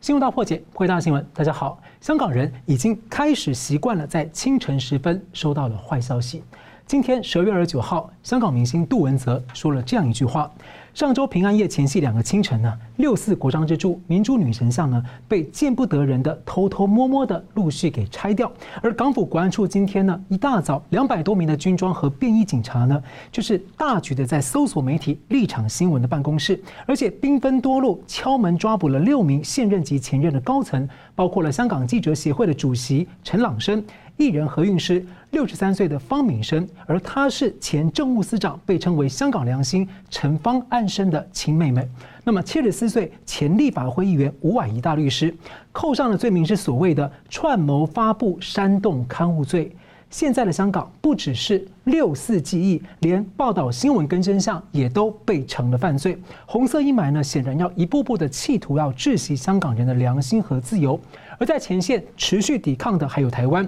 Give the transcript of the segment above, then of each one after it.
新闻大破解，回答新闻。大家好，香港人已经开始习惯了在清晨时分收到了坏消息。今天十二月二十九号，香港明星杜文泽说了这样一句话。上周平安夜前夕两个清晨呢，六四国章之柱明珠女神像呢被见不得人的偷偷摸摸的陆续给拆掉，而港府国安处今天呢一大早两百多名的军装和便衣警察呢就是大举的在搜索媒体立场新闻的办公室，而且兵分多路敲门抓捕了六名现任及前任的高层，包括了香港记者协会的主席陈朗生。艺人何韵诗，六十三岁的方敏生，而她是前政务司长，被称为“香港良心”陈方安生的亲妹妹。那么七十四岁前立法会议员吴婉仪大律师，扣上的罪名是所谓的串谋发布煽动刊物罪。现在的香港不只是六四记忆，连报道新闻跟真相也都被成了犯罪。红色阴霾呢，显然要一步步的企图要窒息香港人的良心和自由。而在前线持续抵抗的还有台湾。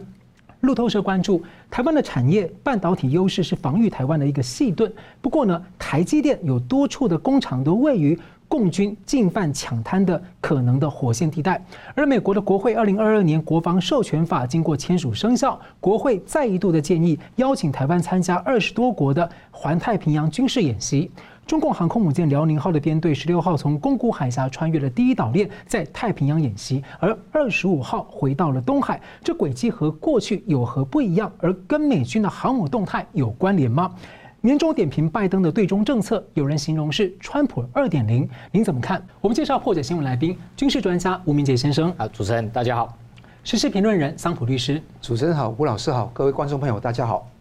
路透社关注台湾的产业半导体优势是防御台湾的一个细盾。不过呢，台积电有多处的工厂都位于共军进犯抢滩的可能的火线地带。而美国的国会二零二二年国防授权法经过签署生效，国会再一度的建议邀请台湾参加二十多国的环太平洋军事演习。中共航空母舰辽宁号的编队十六号从宫古海峡穿越了第一岛链，在太平洋演习，而二十五号回到了东海。这轨迹和过去有何不一样？而跟美军的航母动态有关联吗？年终点评拜登的对中政策，有人形容是川普二点零，您怎么看？我们介绍破解新闻来宾，军事专家吴明杰先生。啊，主持人大家好。时事评论人桑普律师。主持人好，吴老师好，各位观众朋友大家好。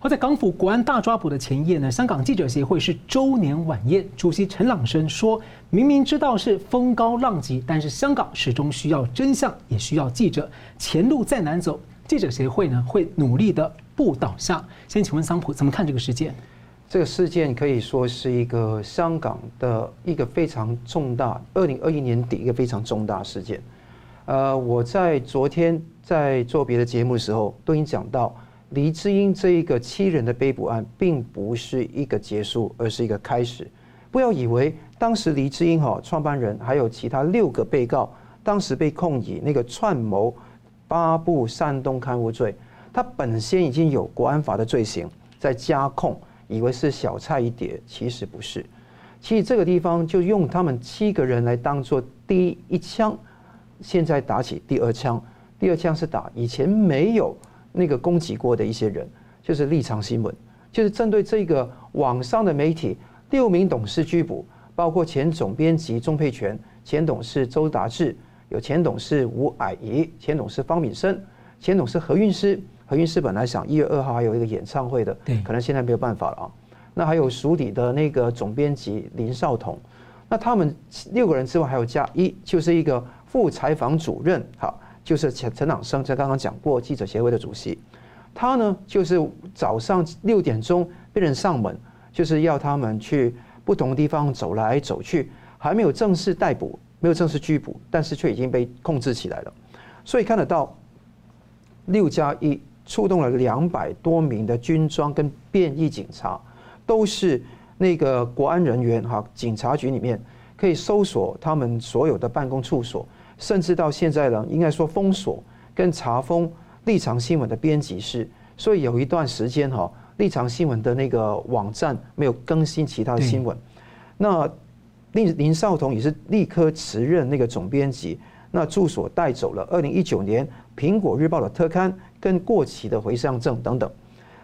而在港府国安大抓捕的前夜呢，香港记者协会是周年晚宴，主席陈朗生说：“明明知道是风高浪急，但是香港始终需要真相，也需要记者。前路再难走，记者协会呢会努力的不倒下。”先请问桑普怎么看这个事件？这个事件可以说是一个香港的一个非常重大，二零二一年底一个非常重大事件。呃，我在昨天在做别的节目的时候都已经讲到。黎智英这一个七人的被捕案，并不是一个结束，而是一个开始。不要以为当时黎智英哈创办人还有其他六个被告，当时被控以那个串谋发布煽动刊物罪，他本身已经有国安法的罪行在加控，以为是小菜一碟，其实不是。其实这个地方就用他们七个人来当做第一枪，现在打起第二枪，第二枪是打以前没有。那个攻击过的一些人，就是立场新闻，就是针对这个网上的媒体，六名董事拘捕，包括前总编辑钟佩权、前董事周达志，有前董事吴霭仪、前董事方敏生、前董事何韵诗。何韵诗本来想一月二号还有一个演唱会的，可能现在没有办法了啊。那还有署理的那个总编辑林少彤，那他们六个人之外还有加一，就是一个副采访主任，好。就是陈陈朗生，在刚刚讲过，记者协会的主席，他呢就是早上六点钟被人上门，就是要他们去不同地方走来走去，还没有正式逮捕，没有正式拘捕，但是却已经被控制起来了。所以看得到六加一触动了两百多名的军装跟便衣警察，都是那个国安人员哈，警察局里面可以搜索他们所有的办公处所。甚至到现在呢，应该说封锁跟查封立场新闻的编辑室，所以有一段时间哈，立场新闻的那个网站没有更新其他的新闻。那林林少彤也是立刻辞任那个总编辑，那住所带走了二零一九年苹果日报的特刊跟过期的回乡证等等。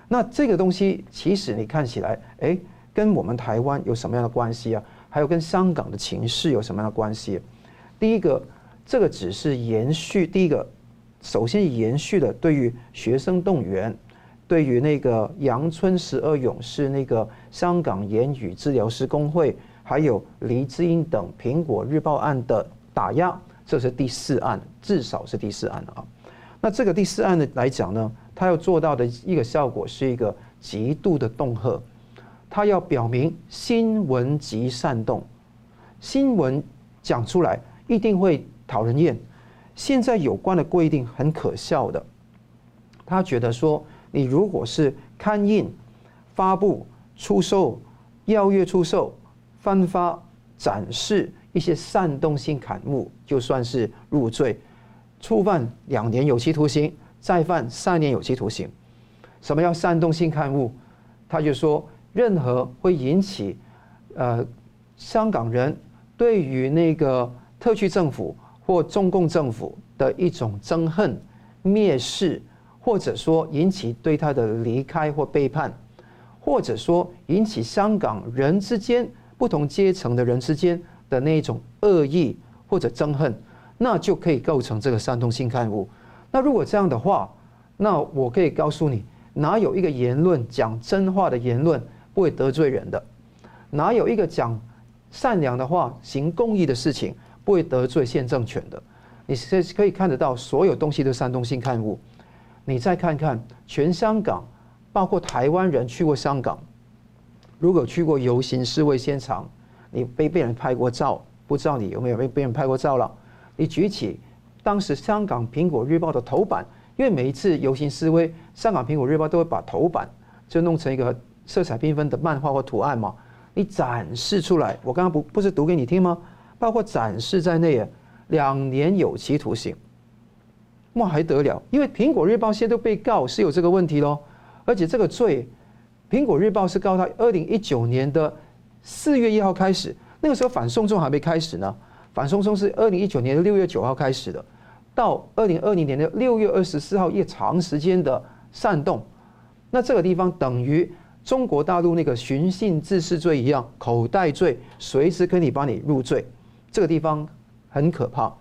那这个东西其实你看起来，哎，跟我们台湾有什么样的关系啊？还有跟香港的情势有什么样的关系？第一个。这个只是延续第一个，首先延续了对于学生动员，对于那个阳春十二勇士、那个香港言语治疗师工会，还有黎智英等苹果日报案的打压，这是第四案，至少是第四案啊。那这个第四案的来讲呢，他要做到的一个效果是一个极度的恫吓，他要表明新闻即煽动，新闻讲出来一定会。讨人厌，现在有关的规定很可笑的。他觉得说，你如果是刊印、发布、出售、邀约出售、分发、展示、一些煽动性刊物就算是入罪，触犯两年有期徒刑，再犯三年有期徒刑。什么叫煽动性刊物？他就说，任何会引起呃香港人对于那个特区政府或中共政府的一种憎恨、蔑视，或者说引起对他的离开或背叛，或者说引起香港人之间不同阶层的人之间的那一种恶意或者憎恨，那就可以构成这个煽动性刊物。那如果这样的话，那我可以告诉你，哪有一个言论讲真话的言论不会得罪人的？哪有一个讲善良的话、行公益的事情不会得罪现政权的？你是可以看得到，所有东西都煽动性刊物。你再看看全香港，包括台湾人去过香港，如果去过游行示威现场，你被被人拍过照，不知道你有没有被被人拍过照了？你举起当时香港苹果日报的头版，因为每一次游行示威，香港苹果日报都会把头版就弄成一个色彩缤纷的漫画或图案嘛，你展示出来。我刚刚不不是读给你听吗？包括展示在内，两年有期徒刑。那，还得了？因为苹果日报现在都被告是有这个问题喽，而且这个罪，苹果日报是告他二零一九年的四月一号开始，那个时候反送中还没开始呢。反送中是二零一九年的六月九号开始的，到二零二零年的六月二十四号，一长时间的煽动。那这个地方等于中国大陆那个寻衅滋事罪一样，口袋罪，随时可以把你入罪。这个地方很可怕。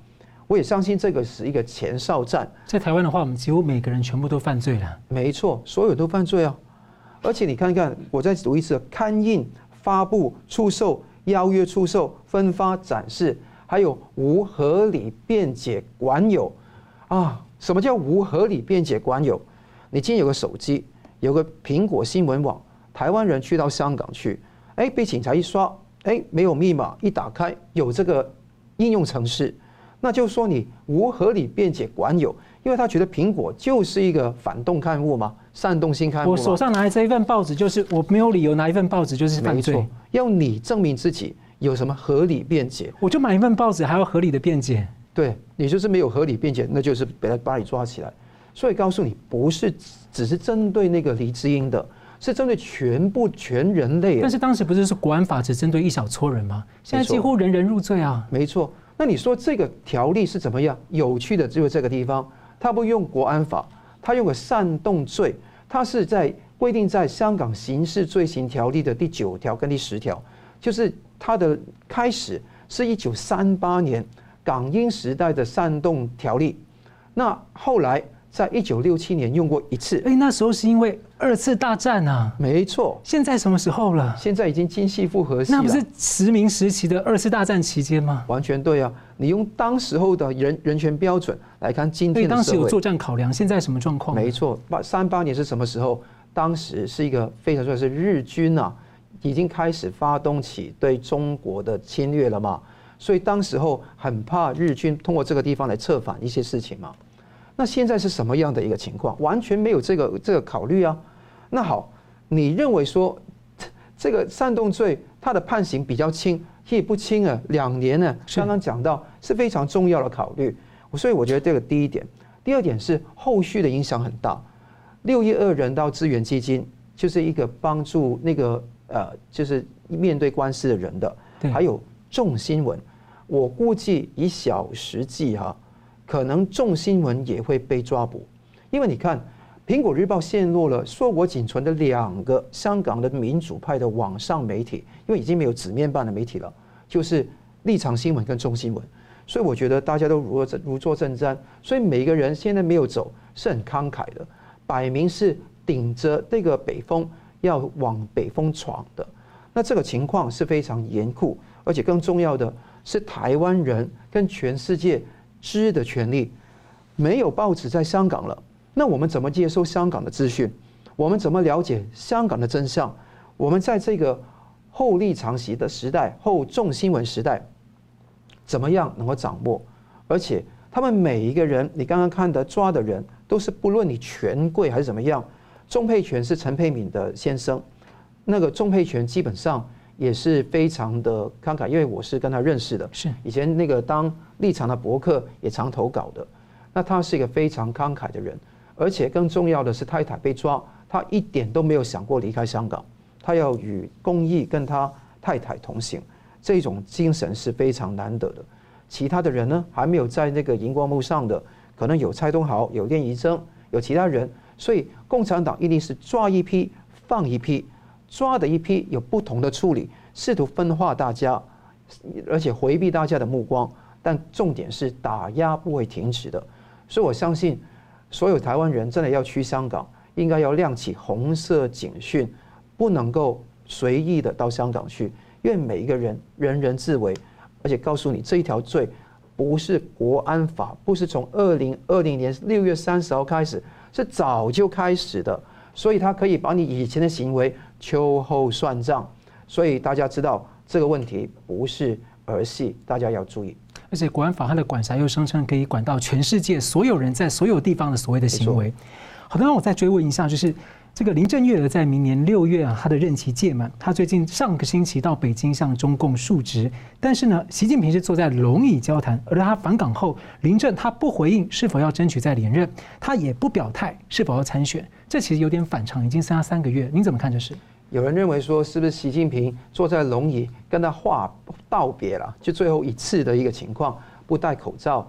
我也相信这个是一个前哨战。在台湾的话，我们几乎每个人全部都犯罪了。没错，所有都犯罪啊！而且你看看，我再读一次：刊印、发布、出售、邀约出售、分发、展示。还有无合理辩解管有啊？什么叫无合理辩解管有？你今天有个手机，有个苹果新闻网，台湾人去到香港去，哎，被警察一刷，哎，没有密码，一打开有这个应用程式，那就说你无合理辩解管有，因为他觉得苹果就是一个反动刊物嘛，煽动性刊物。我手上拿的这一份报纸，就是我没有理由拿一份报纸就是犯罪，要你证明自己。有什么合理辩解？我就买一份报纸，还要合理的辩解？对，你就是没有合理辩解，那就是把他把你抓起来。所以告诉你，不是只是针对那个黎智英的，是针对全部全人类。但是当时不是说国安法只针对一小撮人吗？现在几乎人人入罪啊。没错。那你说这个条例是怎么样？有趣的只有这个地方，他不用国安法，他用个煽动罪，他是在规定在香港刑事罪行条例的第九条跟第十条，就是。它的开始是一九三八年港英时代的煽动条例，那后来在一九六七年用过一次。哎，那时候是因为二次大战啊。没错。现在什么时候了？现在已经今夕复何夕了。那不是殖民时期的二次大战期间吗？完全对啊！你用当时候的人人权标准来看今天的社会。当时有作战考量，现在什么状况？没错，八三八年是什么时候？当时是一个非常重要，是日军啊。已经开始发动起对中国的侵略了嘛？所以当时候很怕日军通过这个地方来策反一些事情嘛。那现在是什么样的一个情况？完全没有这个这个考虑啊。那好，你认为说 这个煽动罪它的判刑比较轻，也不轻啊，两年呢？刚刚讲到是非常重要的考虑。所以我觉得这个第一点，第二点是后续的影响很大。六一二人道资源基金就是一个帮助那个。呃，就是面对官司的人的，还有重新闻，我估计以小时计哈，可能重新闻也会被抓捕，因为你看，苹果日报陷落了，硕果仅存的两个香港的民主派的网上媒体，因为已经没有纸面版的媒体了，就是立场新闻跟中新闻，所以我觉得大家都如坐如坐针毡，所以每个人现在没有走是很慷慨的，摆明是顶着这个北风。要往北风闯的，那这个情况是非常严酷，而且更重要的是，台湾人跟全世界知的权利，没有报纸在香港了，那我们怎么接收香港的资讯？我们怎么了解香港的真相？我们在这个后立场席的时代、后重新闻时代，怎么样能够掌握？而且他们每一个人，你刚刚看的抓的人，都是不论你权贵还是怎么样。钟佩权是陈佩敏的先生，那个钟佩权基本上也是非常的慷慨，因为我是跟他认识的，是以前那个当立场的博客也常投稿的。那他是一个非常慷慨的人，而且更重要的是，太太被抓，他一点都没有想过离开香港，他要与公益跟他太太同行，这种精神是非常难得的。其他的人呢，还没有在那个荧光幕上的，可能有蔡东豪，有练乙铮，有其他人，所以共产党一定是抓一批放一批，抓的一批有不同的处理，试图分化大家，而且回避大家的目光，但重点是打压不会停止的。所以我相信，所有台湾人真的要去香港，应该要亮起红色警讯，不能够随意的到香港去，因为每一个人人人自危，而且告诉你这一条罪不是国安法，不是从二零二零年六月三十号开始，是早就开始的，所以他可以把你以前的行为秋后算账，所以大家知道这个问题不是儿戏，大家要注意。而且国安法它的管辖又声称可以管到全世界所有人在所有地方的所谓的行为。好的，那我再追问一下，就是这个林郑月娥在明年六月啊，她的任期届满，她最近上个星期到北京向中共述职，但是呢，习近平是坐在龙椅交谈，而他返港后，林郑他不回应是否要争取再连任，他也不表态是否要参选，这其实有点反常，已经剩下三个月，您怎么看这事？有人认为说，是不是习近平坐在龙椅跟他话道别了，就最后一次的一个情况，不戴口罩，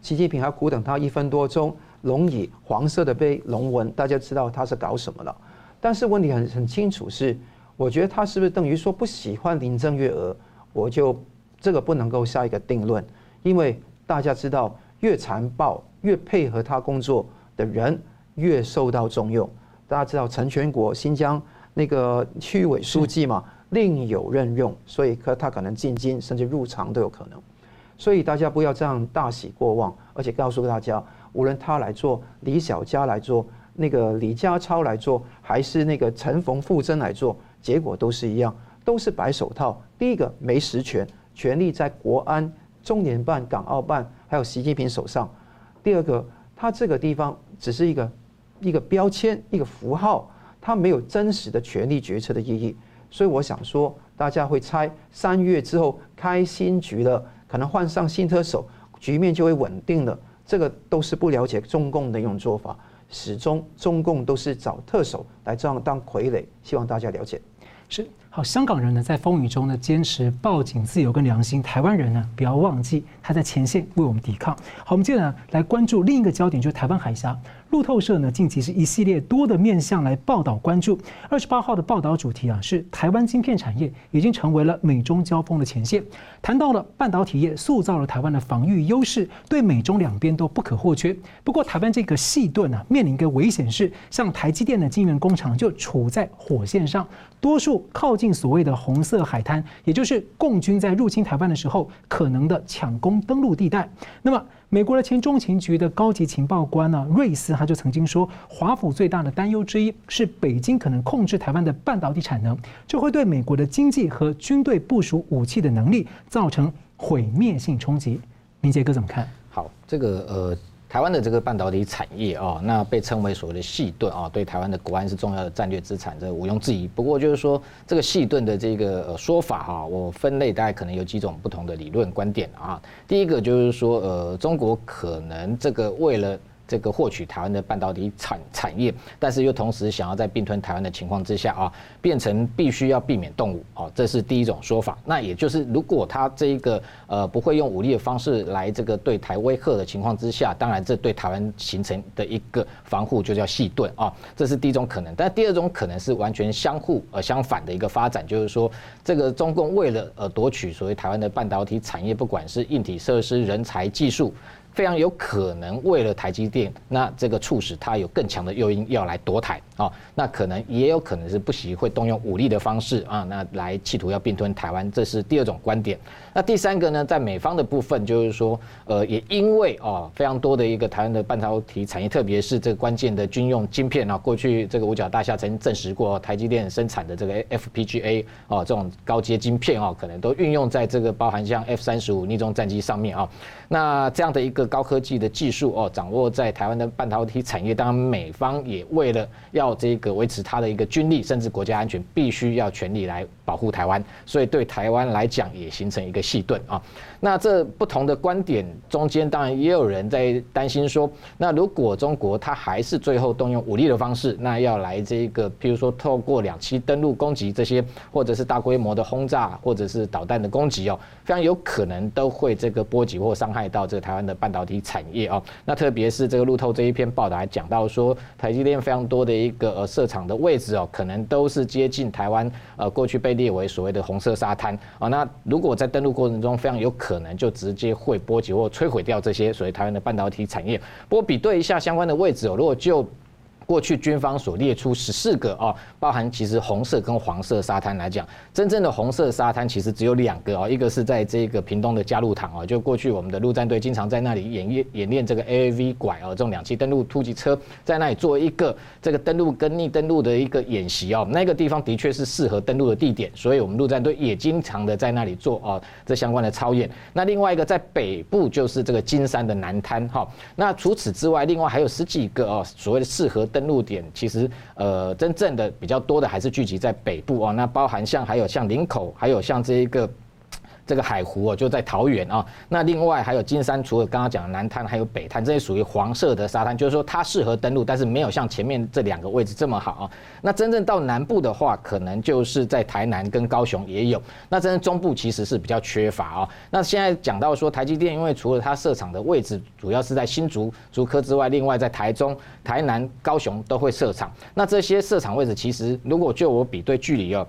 习近平还苦等他一分多钟，龙椅黄色的杯龙纹，大家知道他是搞什么了。但是问题很很清楚是，我觉得他是不是等于说不喜欢林郑月娥，我就这个不能够下一个定论，因为大家知道越残暴越配合他工作的人越受到重用，大家知道陈全国新疆。那个区委书记嘛，另有任用，所以可他可能进京甚至入常都有可能，所以大家不要这样大喜过望，而且告诉大家，无论他来做，李小加来做，那个李家超来做，还是那个陈冯富珍来做，结果都是一样，都是白手套。第一个没实权，权力在国安、中联办、港澳办还有习近平手上；第二个，他这个地方只是一个一个标签，一个符号。他没有真实的权力决策的意义，所以我想说，大家会猜三月之后开新局了，可能换上新特首，局面就会稳定了。这个都是不了解中共的一种做法，始终中共都是找特首来这样当傀儡，希望大家了解。是。好，香港人呢在风雨中呢坚持报警自由跟良心，台湾人呢不要忘记他在前线为我们抵抗。好，我们接着呢来关注另一个焦点，就是台湾海峡。路透社呢近期是一系列多的面向来报道关注。二十八号的报道主题啊是台湾晶片产业已经成为了美中交锋的前线，谈到了半导体业塑造了台湾的防御优势，对美中两边都不可或缺。不过台湾这个细盾啊面临一个危险是，像台积电的晶圆工厂就处在火线上，多数靠。近所谓的红色海滩，也就是共军在入侵台湾的时候可能的抢攻登陆地带。那么，美国的前中情局的高级情报官呢、瑞斯他就曾经说，华府最大的担忧之一是北京可能控制台湾的半导体产能，这会对美国的经济和军队部署武器的能力造成毁灭性冲击。明杰哥怎么看？好，这个呃。台湾的这个半导体产业啊，那被称为所谓的细盾啊，对台湾的国安是重要的战略资产，这毋庸置疑。不过就是说，这个细盾的这个说法哈，我分类大概可能有几种不同的理论观点啊。第一个就是说，呃，中国可能这个为了。这个获取台湾的半导体产产业，但是又同时想要在并吞台湾的情况之下啊，变成必须要避免动武啊，这是第一种说法。那也就是如果他这一个呃不会用武力的方式来这个对台威吓的情况之下，当然这对台湾形成的一个防护就叫细盾啊，这是第一种可能。但第二种可能是完全相互呃相反的一个发展，就是说这个中共为了呃夺取所谓台湾的半导体产业，不管是硬体设施、人才、技术。非常有可能为了台积电，那这个促使他有更强的诱因要来夺台啊，那可能也有可能是不惜会动用武力的方式啊，那来企图要并吞台湾，这是第二种观点。那第三个呢，在美方的部分就是说，呃，也因为啊非常多的一个台湾的半导体产业，特别是这个关键的军用晶片啊，过去这个五角大厦曾经证实过，台积电生产的这个 FPGA 啊这种高阶晶片啊，可能都运用在这个包含像 F 三十五逆中战机上面啊，那这样的一个。高科技的技术哦，掌握在台湾的半导体产业。当然，美方也为了要这个维持它的一个军力，甚至国家安全，必须要全力来保护台湾。所以对台湾来讲，也形成一个细盾啊。那这不同的观点中间，当然也有人在担心说，那如果中国它还是最后动用武力的方式，那要来这个，譬如说透过两栖登陆攻击这些，或者是大规模的轰炸，或者是导弹的攻击哦，非常有可能都会这个波及或伤害到这个台湾的半导体产业哦。那特别是这个路透这一篇报道还讲到说，台积电非常多的一个呃设厂的位置哦，可能都是接近台湾呃过去被列为所谓的红色沙滩啊。那如果在登陆过程中，非常有可可能就直接会波及或摧毁掉这些所谓台湾的半导体产业。不过比对一下相关的位置哦，如果就过去军方所列出十四个哦，包含其实红色跟黄色沙滩来讲，真正的红色沙滩其实只有两个哦，一个是在这个屏东的佳鹿塘哦，就过去我们的陆战队经常在那里演练演练这个 A V 拐哦，这种两栖登陆突击车在那里做一个这个登陆跟逆登陆的一个演习哦，那个地方的确是适合登陆的地点，所以我们陆战队也经常的在那里做哦这相关的操演。那另外一个在北部就是这个金山的南滩哈，那除此之外，另外还有十几个哦所谓的适合登登陆点其实，呃，真正的比较多的还是聚集在北部哦。那包含像还有像林口，还有像这一个。这个海湖哦，就在桃园啊。那另外还有金山，除了刚刚讲的南滩，还有北滩，这些属于黄色的沙滩，就是说它适合登陆，但是没有像前面这两个位置这么好啊。那真正到南部的话，可能就是在台南跟高雄也有。那真正中部其实是比较缺乏啊。那现在讲到说台积电，因为除了它设厂的位置主要是在新竹竹科之外，另外在台中、台南、高雄都会设厂。那这些设厂位置，其实如果就我比对距离哦。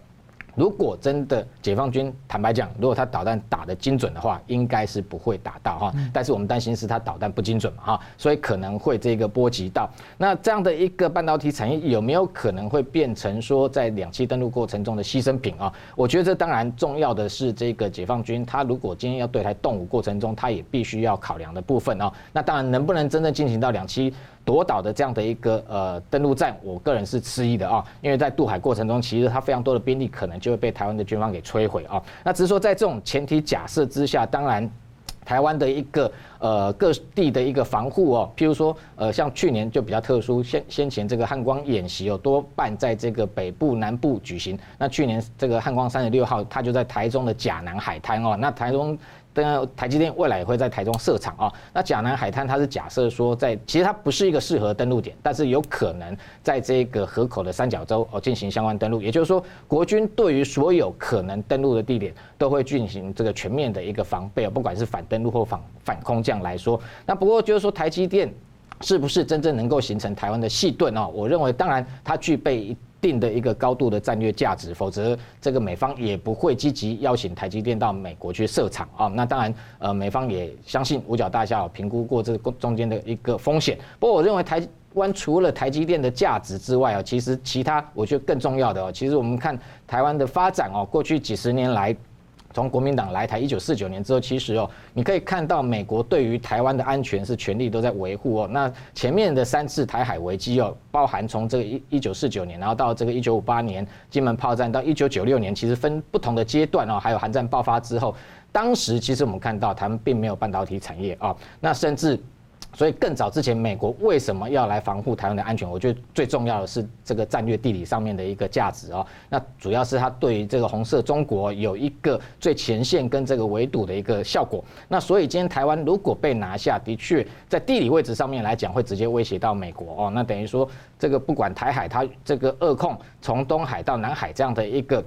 如果真的解放军坦白讲，如果他导弹打得精准的话，应该是不会打到哈。但是我们担心是他导弹不精准嘛哈，所以可能会这个波及到。那这样的一个半导体产业有没有可能会变成说在两栖登陆过程中的牺牲品啊？我觉得这当然重要的是这个解放军，他如果今天要对台动武过程中，他也必须要考量的部分啊。那当然能不能真正进行到两栖？夺岛的这样的一个呃登陆战，我个人是迟疑的啊，因为在渡海过程中，其实它非常多的兵力可能就会被台湾的军方给摧毁啊。那只是说在这种前提假设之下，当然台湾的一个呃各地的一个防护哦，譬如说呃像去年就比较特殊，先先前这个汉光演习哦多半在这个北部南部举行。那去年这个汉光三十六号，它就在台中的甲南海滩哦，那台中。当然，台积电未来也会在台中设厂啊。那甲南海滩它是假设说，在其实它不是一个适合登陆点，但是有可能在这个河口的三角洲哦进行相关登陆。也就是说，国军对于所有可能登陆的地点都会进行这个全面的一个防备，不管是反登陆或反反空降来说。那不过就是说，台积电是不是真正能够形成台湾的细盾哦？我认为，当然它具备。定的一个高度的战略价值，否则这个美方也不会积极邀请台积电到美国去设厂啊。那当然，呃，美方也相信五角大厦评估过这个中间的一个风险。不过，我认为台湾除了台积电的价值之外啊，其实其他我觉得更重要的哦，其实我们看台湾的发展哦，过去几十年来。从国民党来台一九四九年之后，其实哦，你可以看到美国对于台湾的安全是全力都在维护哦。那前面的三次台海危机哦，包含从这个一一九四九年，然后到这个一九五八年金门炮战，到一九九六年，其实分不同的阶段哦，还有韩战爆发之后，当时其实我们看到他们并没有半导体产业啊，那甚至。所以更早之前，美国为什么要来防护台湾的安全？我觉得最重要的是这个战略地理上面的一个价值哦。那主要是它对于这个红色中国有一个最前线跟这个围堵的一个效果。那所以今天台湾如果被拿下，的确在地理位置上面来讲，会直接威胁到美国哦。那等于说，这个不管台海它这个扼控从东海到南海这样的一个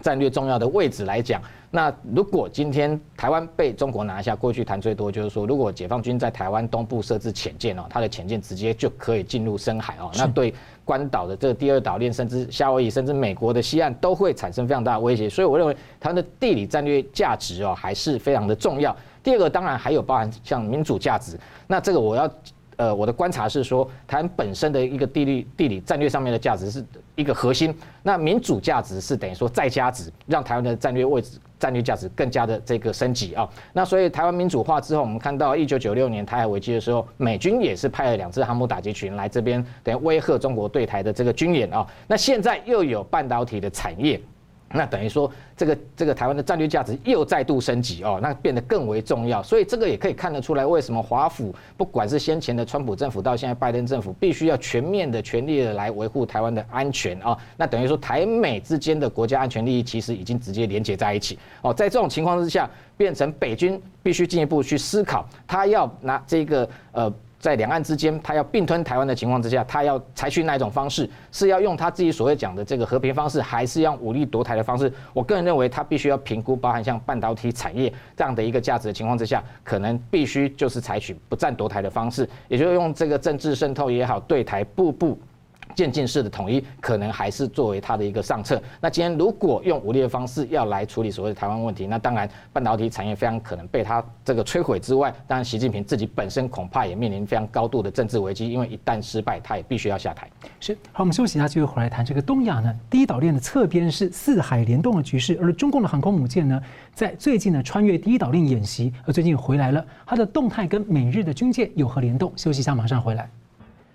战略重要的位置来讲。那如果今天台湾被中国拿下，过去谈最多就是说，如果解放军在台湾东部设置潜舰哦，它的潜舰直接就可以进入深海哦，那对关岛的这个第二岛链，甚至夏威夷，甚至美国的西岸都会产生非常大的威胁。所以我认为它的地理战略价值哦，还是非常的重要。第二个当然还有包含像民主价值，那这个我要。呃，我的观察是说，台湾本身的一个地理地理战略上面的价值是一个核心，那民主价值是等于说再加值，让台湾的战略位置、战略价值更加的这个升级啊。那所以台湾民主化之后，我们看到一九九六年台海危机的时候，美军也是派了两支航母打击群来这边，等于威吓中国对台的这个军演啊。那现在又有半导体的产业。那等于说，这个这个台湾的战略价值又再度升级哦，那变得更为重要。所以这个也可以看得出来，为什么华府不管是先前的川普政府到现在拜登政府，必须要全面的、全力的来维护台湾的安全啊。那等于说，台美之间的国家安全利益其实已经直接连接在一起哦。在这种情况之下，变成北军必须进一步去思考，他要拿这个呃。在两岸之间，他要并吞台湾的情况之下，他要采取哪一种方式？是要用他自己所谓讲的这个和平方式，还是用武力夺台的方式？我个人认为，他必须要评估，包含像半导体产业这样的一个价值的情况之下，可能必须就是采取不战夺台的方式，也就是用这个政治渗透也好，对台步步。渐进式的统一可能还是作为他的一个上策。那今天如果用武力的方式要来处理所谓的台湾问题，那当然半导体产业非常可能被他这个摧毁之外，当然习近平自己本身恐怕也面临非常高度的政治危机，因为一旦失败，他也必须要下台。是，好，我们休息一下，继续回来谈这个东亚呢。第一岛链的侧边是四海联动的局势，而中共的航空母舰呢，在最近呢穿越第一岛链演习，而最近回来了，它的动态跟美日的军舰有何联动？休息一下，马上回来。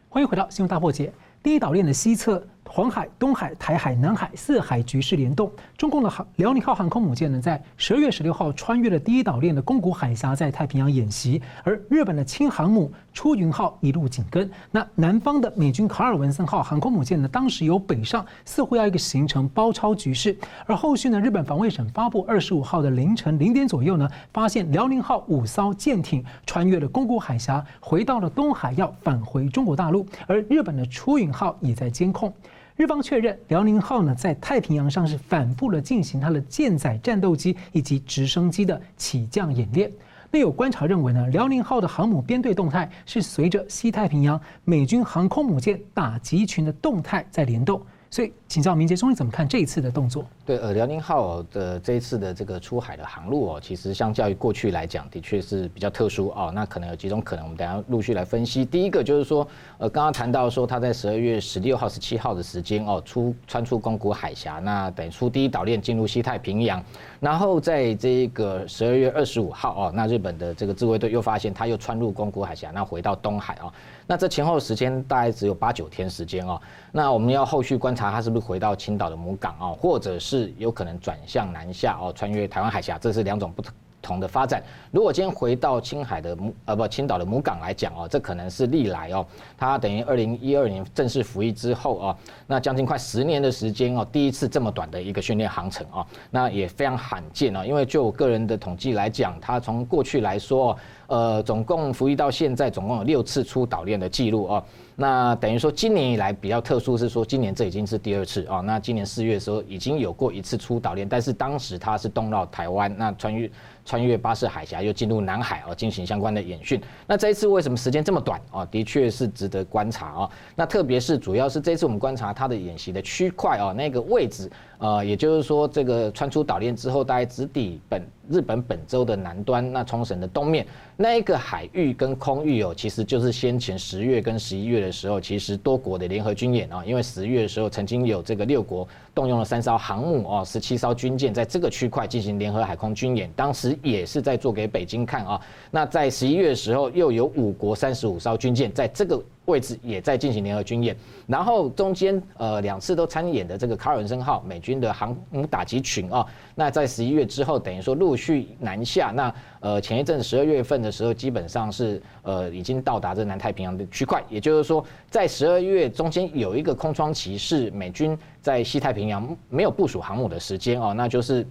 欢迎回到新闻大破解。第一岛链的西侧，黄海、东海、台海、南海四海局势联动，中共的航辽宁号航空母舰呢，在十二月十六号穿越了第一岛链的宫古海峡，在太平洋演习，而日本的轻航母出云号一路紧跟。那南方的美军卡尔文森号航空母舰呢，当时有北上，似乎要一个形成包抄局势。而后续呢，日本防卫省发布二十五号的凌晨零点左右呢，发现辽宁号五艘舰艇穿越了宫古海峡，回到了东海，要返回中国大陆。而日本的出云号也在监控。日方确认，辽宁号呢在太平洋上是反复的进行它的舰载战斗机以及直升机的起降演练。那有观察认为呢，辽宁号的航母编队动态是随着西太平洋美军航空母舰打击群的动态在联动。所以，请教明杰兄，你怎么看这一次的动作？对，呃，辽宁号的这一次的这个出海的航路哦，其实相较于过去来讲，的确是比较特殊哦。那可能有几种可能，我们等下陆续来分析。第一个就是说，呃，刚刚谈到说，他在十二月十六号、十七号的时间哦，出穿出宫古海峡，那等于出第一岛链进入西太平洋。然后在这个十二月二十五号哦，那日本的这个自卫队又发现他又穿入宫古海峡，那回到东海哦。那这前后时间大概只有八九天时间哦。那我们要后续观察，他是不是回到青岛的母港哦，或者是有可能转向南下哦，穿越台湾海峡，这是两种不同的发展。如果今天回到青海的母呃不青岛的母港来讲哦，这可能是历来哦，它等于二零一二年正式服役之后哦，那将近快十年的时间哦，第一次这么短的一个训练航程哦，那也非常罕见哦。因为就我个人的统计来讲，它从过去来说。呃，总共服役到现在，总共有六次出岛链的记录哦。那等于说，今年以来比较特殊是说，今年这已经是第二次哦。那今年四月的时候已经有过一次出岛链，但是当时它是东绕台湾，那穿越穿越巴士海峡又进入南海哦，进行相关的演训。那这一次为什么时间这么短哦？的确是值得观察哦。那特别是主要是这次我们观察它的演习的区块哦，那个位置。啊，也就是说，这个穿出岛链之后，大概直抵本日本本州的南端，那冲绳的东面。那一个海域跟空域哦，其实就是先前十月跟十一月的时候，其实多国的联合军演啊，因为十月的时候曾经有这个六国动用了三艘航母哦，十七艘军舰在这个区块进行联合海空军演，当时也是在做给北京看啊。那在十一月的时候，又有五国三十五艘军舰在这个。位置也在进行联合军演，然后中间呃两次都参演的这个卡尔文森号美军的航母打击群啊，那在十一月之后等于说陆续南下，那呃前一阵十二月份的时候基本上是呃已经到达这南太平洋的区块，也就是说在十二月中间有一个空窗期是美军在西太平洋没有部署航母的时间哦，那就是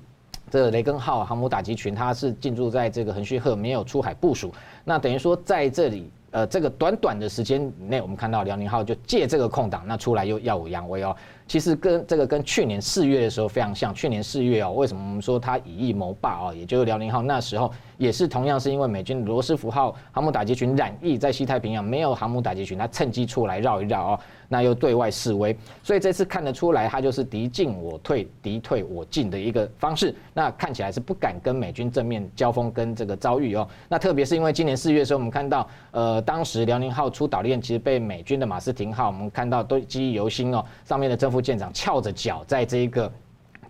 这雷根号航母打击群它是进驻在这个横须贺没有出海部署，那等于说在这里。呃，这个短短的时间内，我们看到辽宁号就借这个空档，那出来又耀武扬威哦。其实跟这个跟去年四月的时候非常像。去年四月哦，为什么我们说它以逸谋霸哦？也就是辽宁号那时候也是同样是因为美军罗斯福号航母打击群染疫在西太平洋没有航母打击群，它趁机出来绕一绕哦。那又对外示威，所以这次看得出来，它就是敌进我退，敌退我进的一个方式。那看起来是不敢跟美军正面交锋，跟这个遭遇哦。那特别是因为今年四月的时候，我们看到，呃，当时辽宁号出岛链，其实被美军的马斯廷号，我们看到都记忆犹新哦。上面的正副舰长翘着脚，在这一个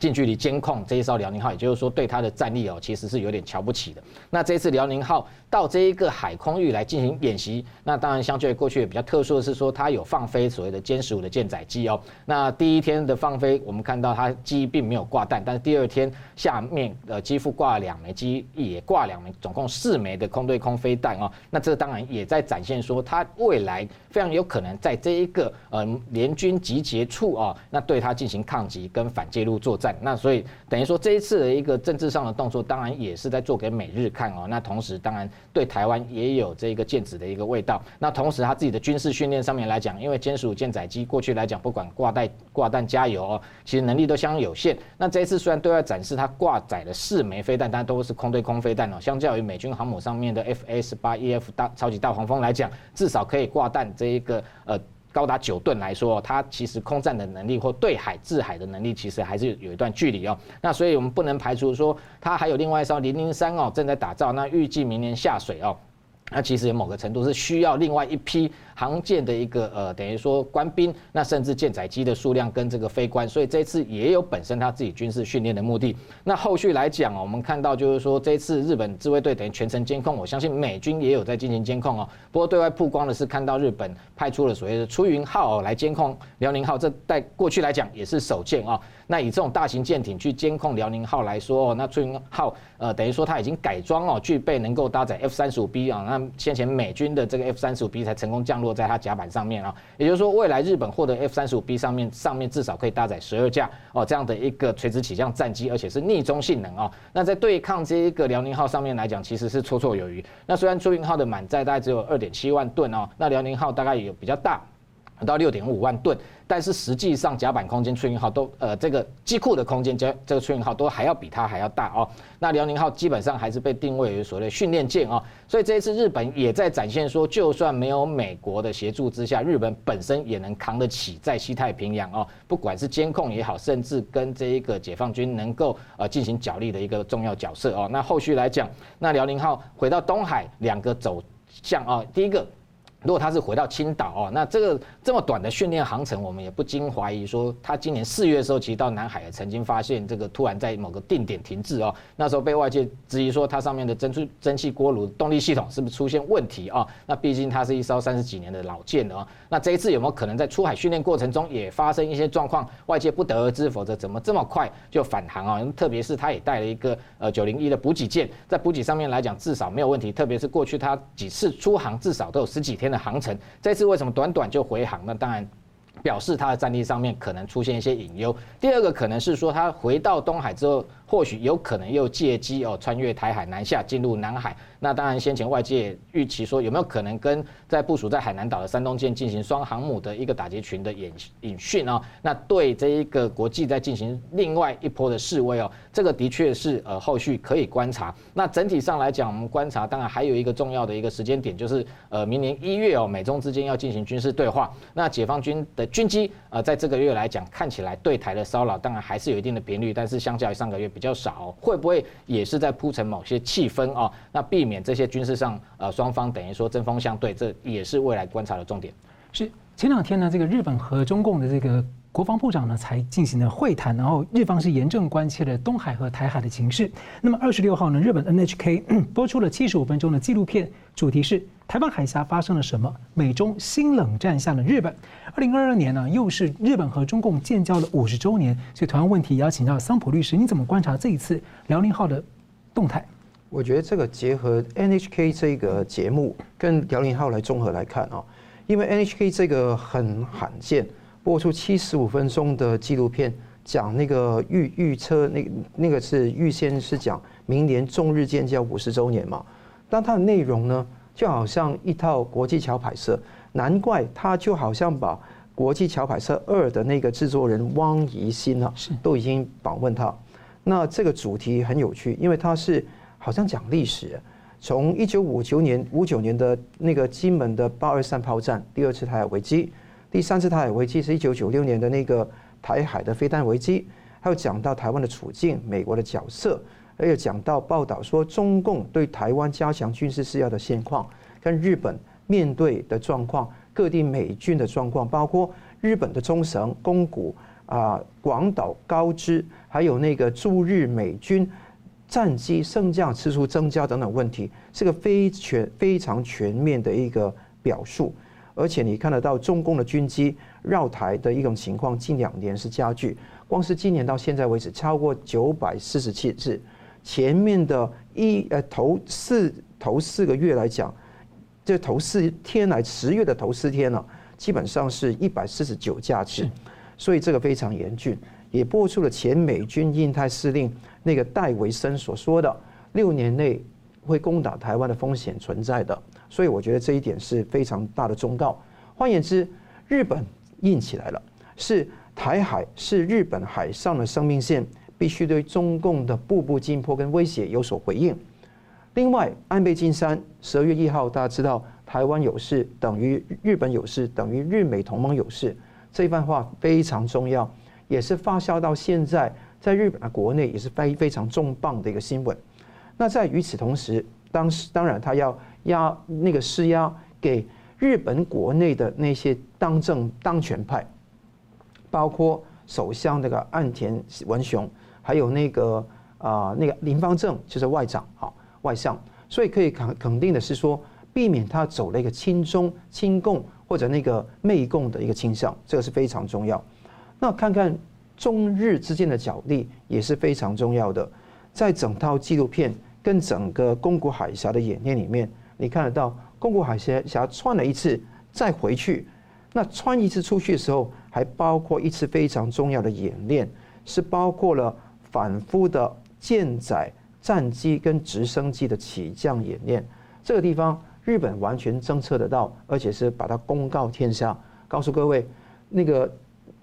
近距离监控这一艘辽宁号，也就是说对它的战力哦，其实是有点瞧不起的。那这次辽宁号到这一个海空域来进行演习，那当然相对于过去也比较特殊的是说，它有放飞所谓的歼十五的舰载机哦。那第一天的放飞，我们看到它机并没有挂弹，但是第二天下面呃机腹挂了两枚，机也挂两枚，总共四枚的空对空飞弹哦。那这当然也在展现说，它未来非常有可能在这一个呃联军集结处哦，那对它进行抗击跟反介入作战。那所以等于说这一次的一个政治上的动作，当然也是在做给美日看哦。那同时当然对台湾也有这个剑指的一个味道。那同时他自己的军事训练上面来讲，因为歼十五舰载机过去来讲，不管挂弹挂弹加油哦，其实能力都相当有限。那这一次虽然对外展示它挂载了四枚飞弹，但都是空对空飞弹哦。相较于美军航母上面的 FA 十八 EF 大超级大黄蜂来讲，至少可以挂弹这一个呃。高达九吨来说，它其实空战的能力或对海制海的能力，其实还是有一段距离哦。那所以我们不能排除说，它还有另外一艘零零三哦正在打造，那预计明年下水哦。那其实有某个程度是需要另外一批航舰的一个呃，等于说官兵，那甚至舰载机的数量跟这个飞官，所以这次也有本身他自己军事训练的目的。那后续来讲哦，我们看到就是说这次日本自卫队等于全程监控，我相信美军也有在进行监控哦。不过对外曝光的是看到日本派出了所谓的出云号来监控辽宁号，这在过去来讲也是首见啊。那以这种大型舰艇去监控辽宁号来说，那出云号呃等于说它已经改装哦，具备能够搭载 F 三十五 B 啊。那先前美军的这个 F 三十五 B 才成功降落在它甲板上面啊。也就是说，未来日本获得 F 三十五 B 上面上面至少可以搭载十二架哦这样的一个垂直起降战机，而且是逆中性能啊。那在对抗这一个辽宁号上面来讲，其实是绰绰有余。那虽然朱云号的满载大概只有二点七万吨哦，那辽宁号大概也有比较大，到六点五万吨。但是实际上甲板空间，出云号都呃这个机库的空间，这这个出云号都还要比它还要大哦。那辽宁号基本上还是被定位为所谓训练舰哦。所以这一次日本也在展现说，就算没有美国的协助之下，日本本身也能扛得起在西太平洋哦，不管是监控也好，甚至跟这一个解放军能够呃进行角力的一个重要角色哦。那后续来讲，那辽宁号回到东海，两个走向啊，第一个。如果他是回到青岛哦，那这个这么短的训练航程，我们也不禁怀疑说，他今年四月的时候，其实到南海曾经发现这个突然在某个定点停滞哦，那时候被外界质疑说，它上面的蒸出蒸汽锅炉动力系统是不是出现问题啊？那毕竟它是一艘三十几年的老舰了。那这一次有没有可能在出海训练过程中也发生一些状况，外界不得而知？否则怎么这么快就返航啊？特别是他也带了一个呃九零一的补给舰，在补给上面来讲至少没有问题，特别是过去他几次出航至少都有十几天的航程，这次为什么短短就回航？那当然表示它的战力上面可能出现一些隐忧。第二个可能是说它回到东海之后。或许有可能又借机哦穿越台海南下进入南海。那当然，先前外界预期说有没有可能跟在部署在海南岛的山东舰进行双航母的一个打击群的演演训哦。那对这一个国际在进行另外一波的示威哦，这个的确是呃后续可以观察。那整体上来讲，我们观察当然还有一个重要的一个时间点，就是呃明年一月哦美中之间要进行军事对话。那解放军的军机呃在这个月来讲，看起来对台的骚扰当然还是有一定的频率，但是相较于上个月比。较少，会不会也是在铺陈某些气氛啊？那避免这些军事上呃双方等于说针锋相对，这也是未来观察的重点。是前两天呢，这个日本和中共的这个国防部长呢才进行了会谈，然后日方是严正关切了东海和台海的情势。那么二十六号呢，日本 NHK 播出了七十五分钟的纪录片，主题是。台湾海峡发生了什么？美中新冷战下的日本。二零二二年呢，又是日本和中共建交的五十周年，所以同样问题邀请到桑普律师，你怎么观察这一次辽宁号的动态？我觉得这个结合 NHK 这个节目跟辽宁号来综合来看啊，因为 NHK 这个很罕见，播出七十五分钟的纪录片，讲那个预预测，那个那个是预先是讲明年中日建交五十周年嘛，但它的内容呢？就好像一套国际桥牌社，难怪他就好像把国际桥牌社二的那个制作人汪怡欣啊，都已经访问他。那这个主题很有趣，因为它是好像讲历史，从一九五九年五九年的那个金门的八二三炮战，第二次台海危机，第三次台海危机是一九九六年的那个台海的飞弹危机，还有讲到台湾的处境、美国的角色。还有讲到报道说，中共对台湾加强军事施压的现况，跟日本面对的状况，各地美军的状况，包括日本的冲绳、宫古啊广岛高知，还有那个驻日美军战机升降次数增加等等问题，是个非全非常全面的一个表述。而且你看得到中共的军机绕台的一种情况，近两年是加剧。光是今年到现在为止，超过九百四十七次。前面的一呃头四头四个月来讲，这头四天来十月的头四天呢、啊，基本上是一百四十九架次，所以这个非常严峻，也播出了前美军印太司令那个戴维森所说的六年内会攻打台湾的风险存在的。所以我觉得这一点是非常大的忠告。换言之，日本硬起来了，是台海是日本海上的生命线，必须对中共的步步紧迫跟威胁有所回应。另外，安倍晋三十二月一号，大家知道台湾有事等于日本有事，等于日美同盟有事，这番话非常重要，也是发酵到现在，在日本的国内也是非非常重磅的一个新闻。那在与此同时，当时当然他要。压那个施压给日本国内的那些当政当权派，包括首相那个岸田文雄，还有那个啊那个林芳正，就是外长啊外相，所以可以肯肯定的是说，避免他走了一个亲中亲共或者那个媚共的一个倾向，这个是非常重要。那看看中日之间的角力也是非常重要的，在整套纪录片跟整个宫古海峡的演练里面。你看得到，宫古海峡峡穿了一次再回去，那穿一次出去的时候，还包括一次非常重要的演练，是包括了反复的舰载战机跟直升机的起降演练。这个地方日本完全侦测得到，而且是把它公告天下，告诉各位，那个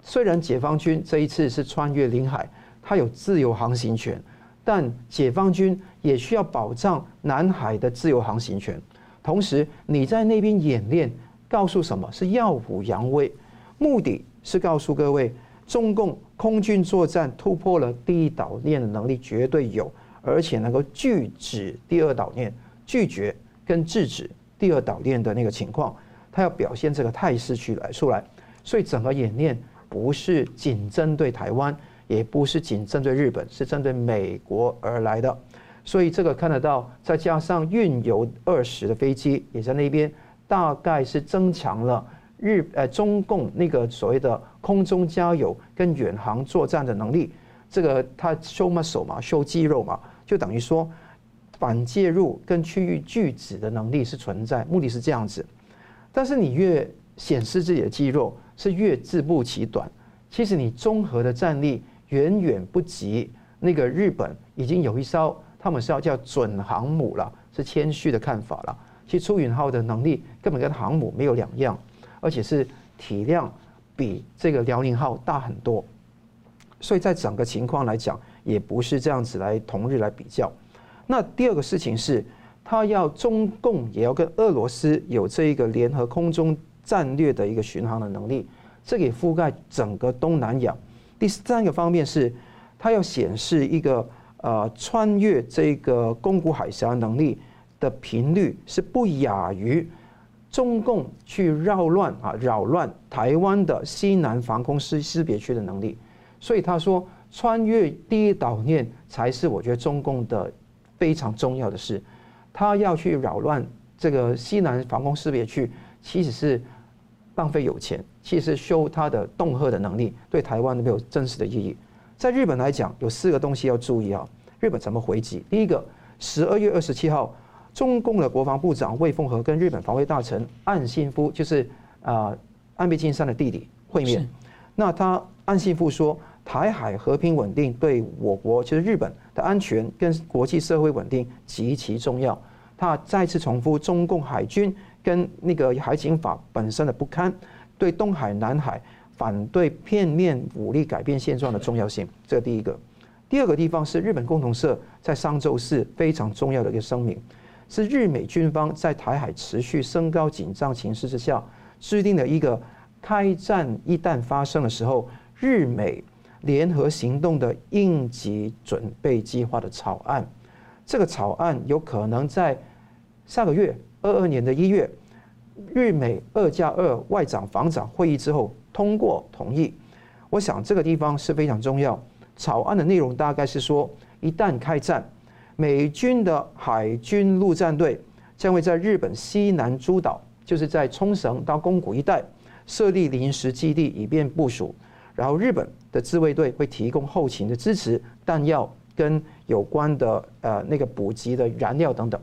虽然解放军这一次是穿越领海，它有自由航行权。但解放军也需要保障南海的自由航行权，同时你在那边演练，告诉什么？是耀武扬威，目的是告诉各位，中共空军作战突破了第一岛链的能力绝对有，而且能够拒止第二岛链，拒绝跟制止第二岛链的那个情况，他要表现这个态势去来出来，所以整个演练不是仅针对台湾。也不是仅针对日本，是针对美国而来的，所以这个看得到，再加上运油二十的飞机也在那边，大概是增强了日呃中共那个所谓的空中加油跟远航作战的能力。这个他 show muscle 嘛修肌肉嘛，就等于说反介入跟区域拒止的能力是存在，目的是这样子。但是你越显示自己的肌肉，是越自不其短。其实你综合的战力。远远不及那个日本已经有一艘，他们是要叫准航母了，是谦虚的看法了。其实出云号的能力根本跟航母没有两样，而且是体量比这个辽宁号大很多。所以在整个情况来讲，也不是这样子来同日来比较。那第二个事情是，他要中共也要跟俄罗斯有这一个联合空中战略的一个巡航的能力，这个也覆盖整个东南亚。第三个方面是，它要显示一个呃穿越这个宫古海峡能力的频率是不亚于中共去扰乱啊扰乱台湾的西南防空识识别区的能力，所以他说穿越第一岛链才是我觉得中共的非常重要的事，他要去扰乱这个西南防空识别区，其实是。浪费有钱，其实修它的恫吓的能力对台湾没有真实的意义。在日本来讲，有四个东西要注意啊。日本怎么回击？第一个，十二月二十七号，中共的国防部长魏凤和跟日本防卫大臣岸信夫，就是啊安倍晋三的弟弟会面。那他岸信夫说，台海和平稳定对我国就是日本的安全跟国际社会稳定极其重要。他再次重复中共海军。跟那个海警法本身的不堪，对东海、南海反对片面武力改变现状的重要性，这第一个。第二个地方是日本共同社在上周四非常重要的一个声明，是日美军方在台海持续升高紧张情势之下，制定了一个开战一旦发生的时候，日美联合行动的应急准备计划的草案。这个草案有可能在下个月。二二年的一月，日美二加二外长防长会议之后通过同意，我想这个地方是非常重要。草案的内容大概是说，一旦开战，美军的海军陆战队将会在日本西南诸岛，就是在冲绳到宫古一带设立临时基地，以便部署。然后日本的自卫队会提供后勤的支持、弹药跟有关的呃那个补给的燃料等等。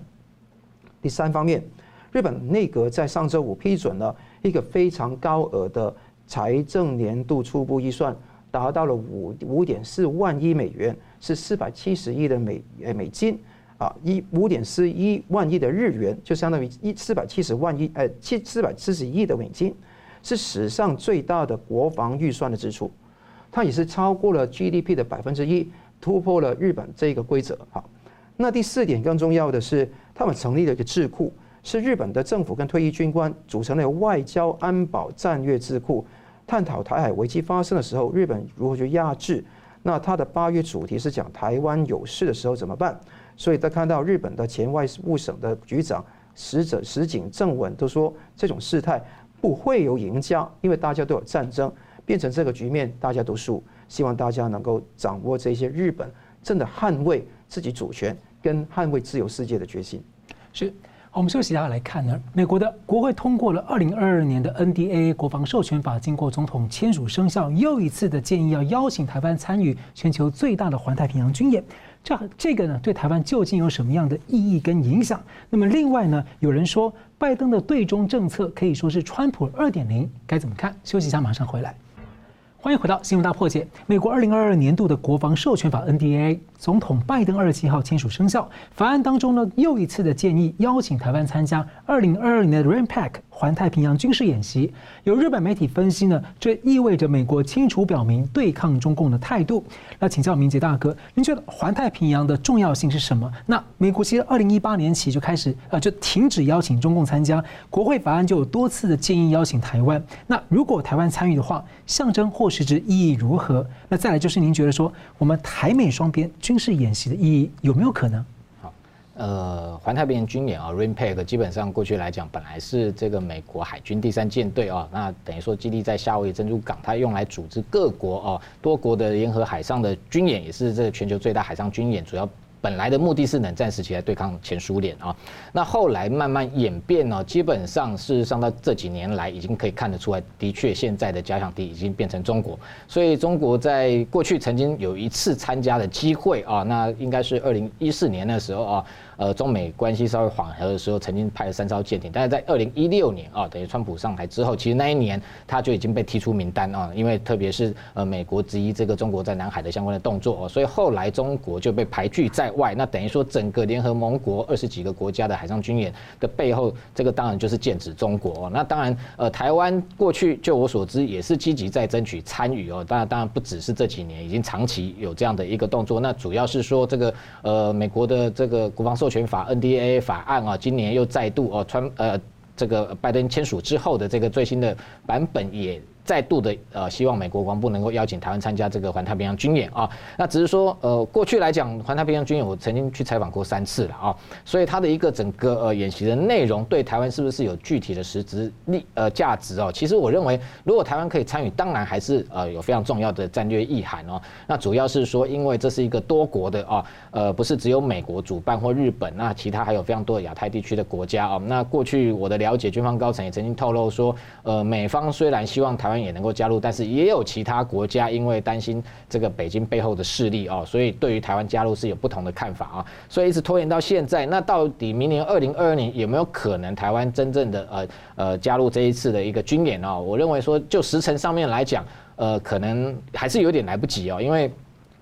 第三方面，日本内阁在上周五批准了一个非常高额的财政年度初步预算，达到了五五点四万亿美元，是四百七十亿的美呃美金啊，一五点四一万亿的日元，就相当于一四百七十万亿呃七四百七十亿的美金。是史上最大的国防预算的支出，它也是超过了 GDP 的百分之一，突破了日本这个规则。好，那第四点更重要的是，他们成立了一个智库，是日本的政府跟退役军官组成的外交安保战略智库，探讨台海危机发生的时候，日本如何去压制。那它的八月主题是讲台湾有事的时候怎么办？所以他看到日本的前外务省的局长石者石井正文都说这种事态。不会有赢家，因为大家都有战争，变成这个局面，大家都输。希望大家能够掌握这些日本真的捍卫自己主权跟捍卫自由世界的决心。是，我们休息一下来看呢。美国的国会通过了二零二二年的 NDA 国防授权法，经过总统签署生效，又一次的建议要邀请台湾参与全球最大的环太平洋军演。这这个呢，对台湾究竟有什么样的意义跟影响？那么另外呢，有人说拜登的对中政策可以说是川普二点零，该怎么看？休息一下，马上回来。欢迎回到新闻大破解。美国二零二二年度的国防授权法 NDA 总统拜登二十七号签署生效。法案当中呢，又一次的建议邀请台湾参加二零二二年的 RAMPAC。环太平洋军事演习，有日本媒体分析呢，这意味着美国清楚表明对抗中共的态度。那请教明杰大哥，您觉得环太平洋的重要性是什么？那美国其实二零一八年起就开始呃，就停止邀请中共参加，国会法案就有多次的建议邀请台湾。那如果台湾参与的话，象征或实质意义如何？那再来就是您觉得说，我们台美双边军军事演习的意义有没有可能？好呃，环太平洋军演啊，RAMPAC 基本上过去来讲，本来是这个美国海军第三舰队啊，那等于说基地在夏威夷珍珠港，它用来组织各国啊多国的联合海上的军演，也是这个全球最大海上军演，主要。本来的目的是冷战时期来对抗前苏联啊，那后来慢慢演变呢，基本上事实上到这几年来已经可以看得出来，的确现在的假想敌已经变成中国，所以中国在过去曾经有一次参加的机会啊，那应该是二零一四年的时候啊。呃，中美关系稍微缓和的时候，曾经派了三艘舰艇，但是在二零一六年啊，等于川普上台之后，其实那一年他就已经被踢出名单啊，因为特别是呃美国质疑这个中国在南海的相关的动作哦，所以后来中国就被排拒在外。那等于说整个联合盟国二十几个国家的海上军演的背后，这个当然就是剑指中国。那当然，呃，台湾过去就我所知也是积极在争取参与哦，当然当然不只是这几年，已经长期有这样的一个动作。那主要是说这个呃美国的这个国防授权法 （NDA 法案啊，今年又再度哦川呃这个拜登签署之后的这个最新的版本也。再度的呃，希望美国国防部能够邀请台湾参加这个环太平洋军演啊。那只是说呃，过去来讲，环太平洋军演我曾经去采访过三次了啊。所以它的一个整个呃演习的内容，对台湾是不是有具体的实质利呃价值哦？其实我认为，如果台湾可以参与，当然还是呃有非常重要的战略意涵哦。那主要是说，因为这是一个多国的啊，呃，不是只有美国主办或日本，那其他还有非常多的亚太地区的国家啊。那过去我的了解，军方高层也曾经透露说，呃，美方虽然希望台湾。也能够加入，但是也有其他国家因为担心这个北京背后的势力哦，所以对于台湾加入是有不同的看法啊，所以一直拖延到现在。那到底明年二零二二年有没有可能台湾真正的呃呃加入这一次的一个军演哦？我认为说就时程上面来讲，呃，可能还是有点来不及哦，因为。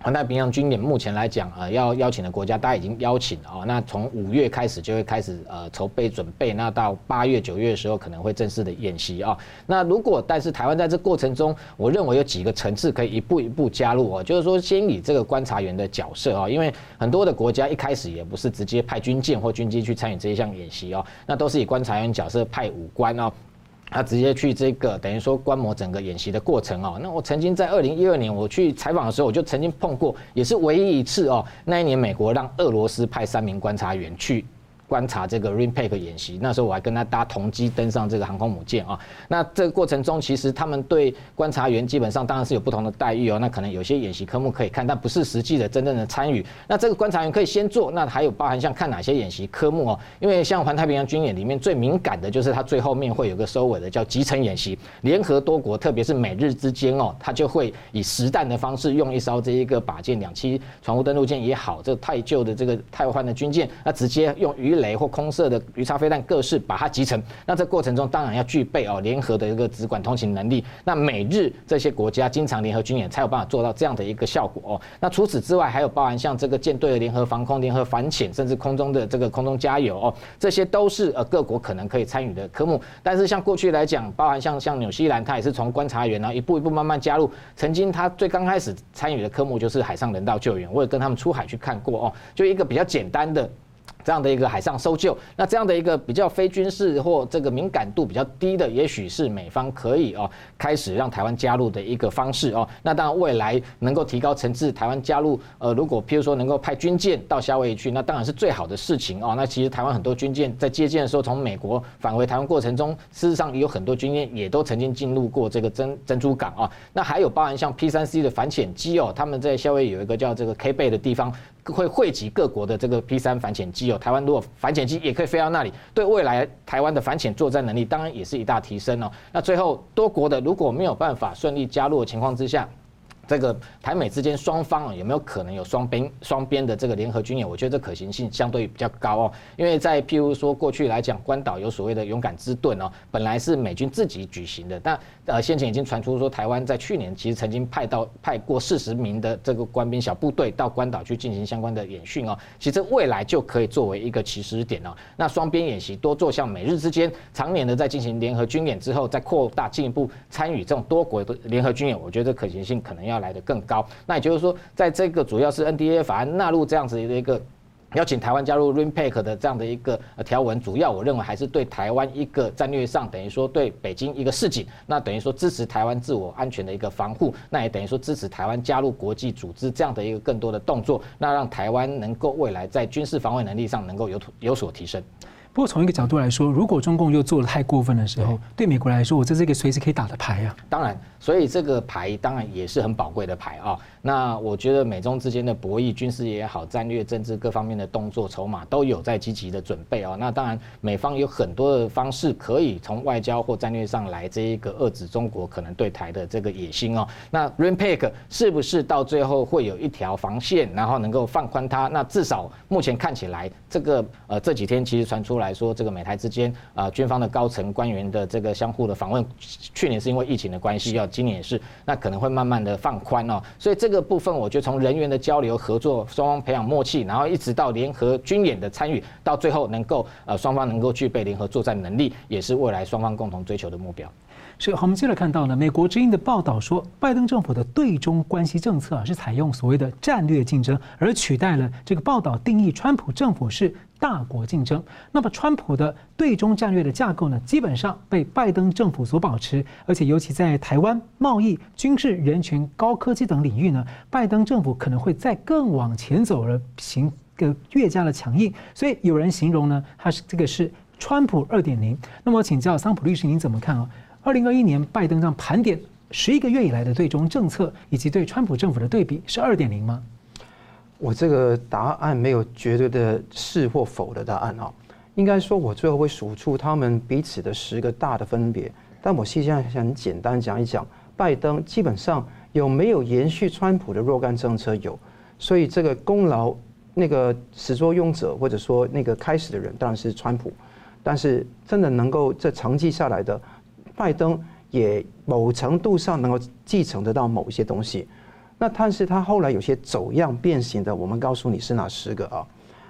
环太平洋军演目前来讲，呃，要邀请的国家，大家已经邀请了哦。那从五月开始就会开始呃筹备准备，那到八月九月的时候可能会正式的演习啊。那如果但是台湾在这过程中，我认为有几个层次可以一步一步加入哦，就是说先以这个观察员的角色啊，因为很多的国家一开始也不是直接派军舰或军机去参与这一项演习哦，那都是以观察员角色派武官哦。他直接去这个等于说观摩整个演习的过程哦。那我曾经在二零一二年我去采访的时候，我就曾经碰过，也是唯一一次哦。那一年美国让俄罗斯派三名观察员去观察这个 RIMPAC 演习，那时候我还跟他搭同机登上这个航空母舰啊。那这个过程中，其实他们对观察员基本上当然是有不同的待遇哦。那可能有些演习科目可以看，但不是实际的真正的参与。那这个观察员可以先做，那还有包含像看哪些演习科目哦？因为像环太平洋军演里面最敏感的就是它最后面会有个收尾的叫集成演习，联合多国，特别是美日之间哦，它就会以实弹的方式用一艘这一个靶舰两栖船坞登陆舰也好，这太旧的这个太换的军舰，那直接用鱼雷或空射的鱼叉飞弹各式把它集成。那这过程中当然要具备哦联合的一个直管通行能力。那美日这些国家经常联合军演才有办法做到这样的一个效果哦。那除此之外，还有包含像这个舰队的联合防空、联合反潜，甚至空中的这个空中加油哦，这些都是呃各国可能可以参与的科目。但是像过去来讲，包含像像纽西兰，它也是从观察员然后一步一步慢慢加入。曾经它最刚开始参与的科目就是海上人道救援，我也跟他们出海去看过哦，就一个比较简单的。这样的一个海上搜救，那这样的一个比较非军事或这个敏感度比较低的，也许是美方可以哦开始让台湾加入的一个方式哦。那当然未来能够提高层次，台湾加入呃，如果譬如说能够派军舰到夏威夷去，那当然是最好的事情哦。那其实台湾很多军舰在接舰的时候，从美国返回台湾过程中，事实上也有很多军舰也都曾经进入过这个珍珍珠港啊。那还有包含像 P 三 C 的反潜机哦，他们在夏威夷有一个叫这个 K 贝的地方。会汇集各国的这个 P 三反潜机哦，台湾如果反潜机也可以飞到那里，对未来台湾的反潜作战能力当然也是一大提升哦。那最后多国的如果没有办法顺利加入的情况之下，这个台美之间双方啊有没有可能有双边双边的这个联合军演？我觉得这可行性相对比较高哦，因为在譬如说过去来讲，关岛有所谓的勇敢之盾哦，本来是美军自己举行的，但呃先前已经传出说台湾在去年其实曾经派到派过四十名的这个官兵小部队到关岛去进行相关的演训哦，其实未来就可以作为一个起始点哦。那双边演习多做像美日之间常年的在进行联合军演之后，再扩大进一步参与这种多国的联合军演，我觉得可行性可能要。要来得更高，那也就是说，在这个主要是 NDA 法案纳入这样子的一个邀请台湾加入 RIMPAC 的这样的一个条文，主要我认为还是对台湾一个战略上等于说对北京一个示警，那等于说支持台湾自我安全的一个防护，那也等于说支持台湾加入国际组织这样的一个更多的动作，那让台湾能够未来在军事防卫能力上能够有有所提升。不过从一个角度来说，如果中共又做得太过分的时候，对美国来说，我这是一个随时可以打的牌啊。当然，所以这个牌当然也是很宝贵的牌啊。那我觉得美中之间的博弈，军事也好，战略、政治各方面的动作筹码都有在积极的准备啊。那当然，美方有很多的方式可以从外交或战略上来这一个遏制中国可能对台的这个野心哦。那 RIMPAC 是不是到最后会有一条防线，然后能够放宽它？那至少目前看起来，这个呃这几天其实传出来。来说，这个美台之间啊，军方的高层官员的这个相互的访问，去年是因为疫情的关系，要今年也是，那可能会慢慢的放宽哦。所以这个部分，我觉得从人员的交流合作，双方培养默契，然后一直到联合军演的参与，到最后能够呃双方能够具备联合作战能力，也是未来双方共同追求的目标。是，好，我们接着看到呢，美国之音的报道说，拜登政府的对中关系政策啊，是采用所谓的战略竞争，而取代了这个报道定义川普政府是大国竞争。那么，川普的对中战略的架构呢，基本上被拜登政府所保持，而且尤其在台湾、贸易、军事、人权、高科技等领域呢，拜登政府可能会再更往前走，而行个越加的强硬。所以有人形容呢，他是这个是川普二点零。那么，请教桑普律师，您怎么看啊？二零二一年，拜登让盘点十一个月以来的对中政策，以及对川普政府的对比，是二点零吗？我这个答案没有绝对的是或否的答案啊，应该说，我最后会数出他们彼此的十个大的分别。但我实际上想简单讲一讲，拜登基本上有没有延续川普的若干政策？有，所以这个功劳那个始作俑者或者说那个开始的人当然是川普，但是真的能够这长期下来的。拜登也某程度上能够继承得到某些东西，那但是他后来有些走样变形的，我们告诉你是哪十个啊？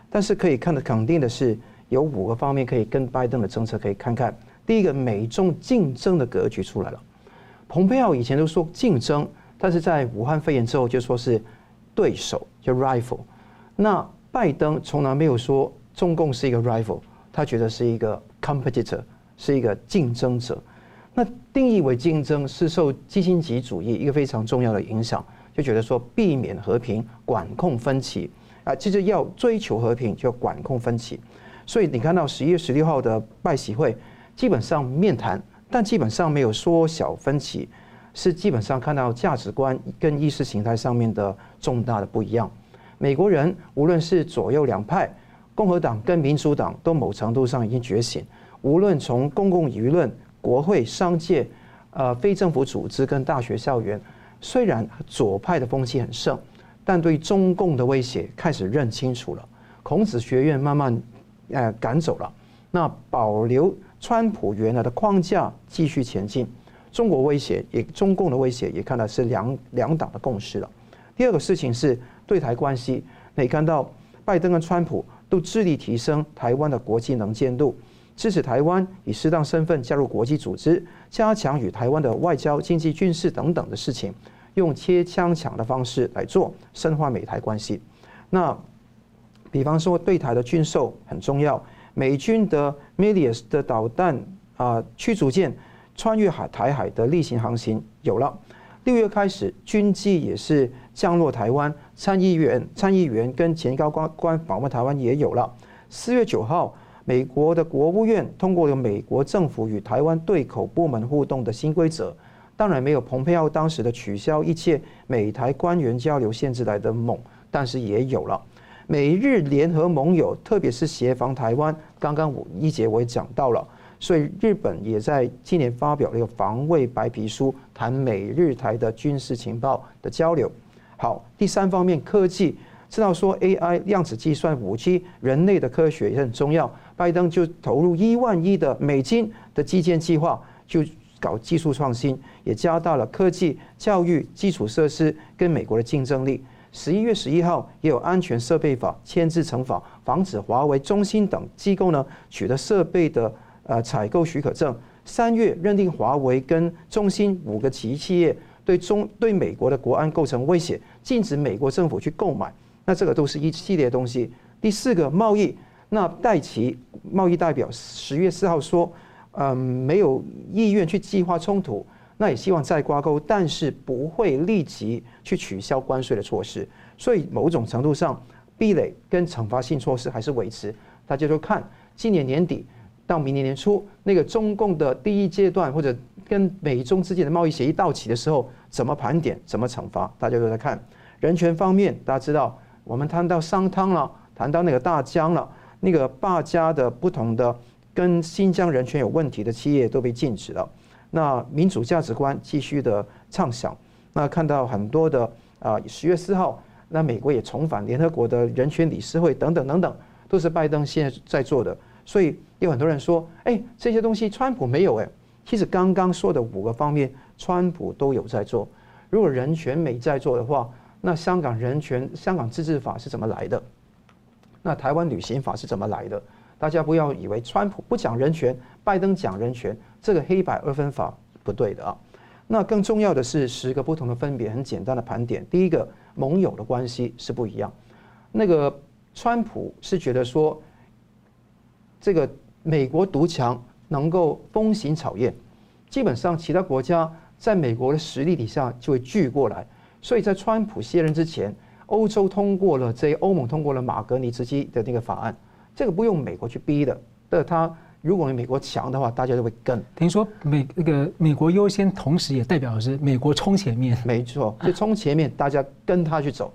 但是可以看得肯定的是，有五个方面可以跟拜登的政策可以看看。第一个，美中竞争的格局出来了。蓬佩奥以前都说竞争，但是在武汉肺炎之后就说是对手，就 rival。那拜登从来没有说中共是一个 rival，他觉得是一个 competitor，是一个竞争者。那定义为竞争是受基辛格主义一个非常重要的影响，就觉得说避免和平，管控分歧啊，其实要追求和平就要管控分歧。所以你看到十一月十六号的拜习会，基本上面谈，但基本上没有缩小分歧，是基本上看到价值观跟意识形态上面的重大的不一样。美国人无论是左右两派，共和党跟民主党都某程度上已经觉醒。无论从公共舆论、国会、商界、呃非政府组织跟大学校园，虽然左派的风气很盛，但对中共的威胁开始认清楚了。孔子学院慢慢呃赶走了，那保留川普原来的框架继续前进。中国威胁也中共的威胁也看到是两两党的共识了。第二个事情是对台关系，你看到拜登跟川普都致力提升台湾的国际能见度。支持台湾以适当身份加入国际组织，加强与台湾的外交、经济、军事等等的事情，用切枪抢的方式来做，深化美台关系。那比方说对台的军售很重要，美军的 Milius 的导弹啊驱逐舰穿越海台海的例行航行有了。六月开始军机也是降落台湾，参议员、参议员跟前高官官访问台湾也有了。四月九号。美国的国务院通过了美国政府与台湾对口部门互动的新规则，当然没有蓬佩奥当时的取消一切美台官员交流限制来的猛，但是也有了。美日联合盟友，特别是协防台湾，刚刚我一节我也讲到了，所以日本也在今年发表了一个防卫白皮书，谈美日台的军事情报的交流。好，第三方面科技，知道说 AI 量子计算、五 G，人类的科学也很重要。拜登就投入一万亿的美金的基建计划，就搞技术创新，也加大了科技、教育基础设施跟美国的竞争力。十一月十一号也有安全设备法签字成法，防止华为、中兴等机构呢取得设备的呃采购许可证。三月认定华为跟中兴五个企业对中对美国的国安构成威胁，禁止美国政府去购买。那这个都是一系列东西。第四个贸易。那戴琪贸易代表十月四号说，嗯，没有意愿去计划冲突，那也希望再挂钩，但是不会立即去取消关税的措施。所以某种程度上，壁垒跟惩罚性措施还是维持。大家就看今年年底到明年年初，那个中共的第一阶段或者跟美中之间的贸易协议到期的时候，怎么盘点，怎么惩罚，大家都在看。人权方面，大家知道，我们谈到商汤了，谈到那个大疆了。那个八家的不同的跟新疆人权有问题的企业都被禁止了。那民主价值观继续的畅想。那看到很多的啊，十月四号，那美国也重返联合国的人权理事会等等等等，都是拜登现在在做的。所以有很多人说，哎，这些东西川普没有哎。其实刚刚说的五个方面，川普都有在做。如果人权没在做的话，那香港人权、香港自治法是怎么来的？那台湾旅行法是怎么来的？大家不要以为川普不讲人权，拜登讲人权，这个黑白二分法不对的啊。那更重要的是十个不同的分别，很简单的盘点。第一个，盟友的关系是不一样。那个川普是觉得说，这个美国独强能够风行草偃，基本上其他国家在美国的实力底下就会聚过来。所以在川普卸任之前。欧洲通过了这欧盟通过了马格尼茨基的那个法案，这个不用美国去逼的。但他如果美国强的话，大家都会跟。听说美那个美国优先，同时也代表的是美国冲前面。没错，就冲前面，大家跟他去走。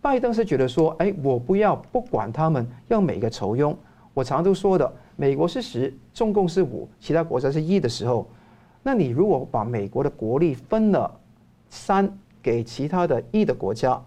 拜登是觉得说，哎，我不要不管他们，要每个酬庸。我常常都说的，美国是十，中共是五，其他国家是一的时候，那你如果把美国的国力分了三给其他的一的国家。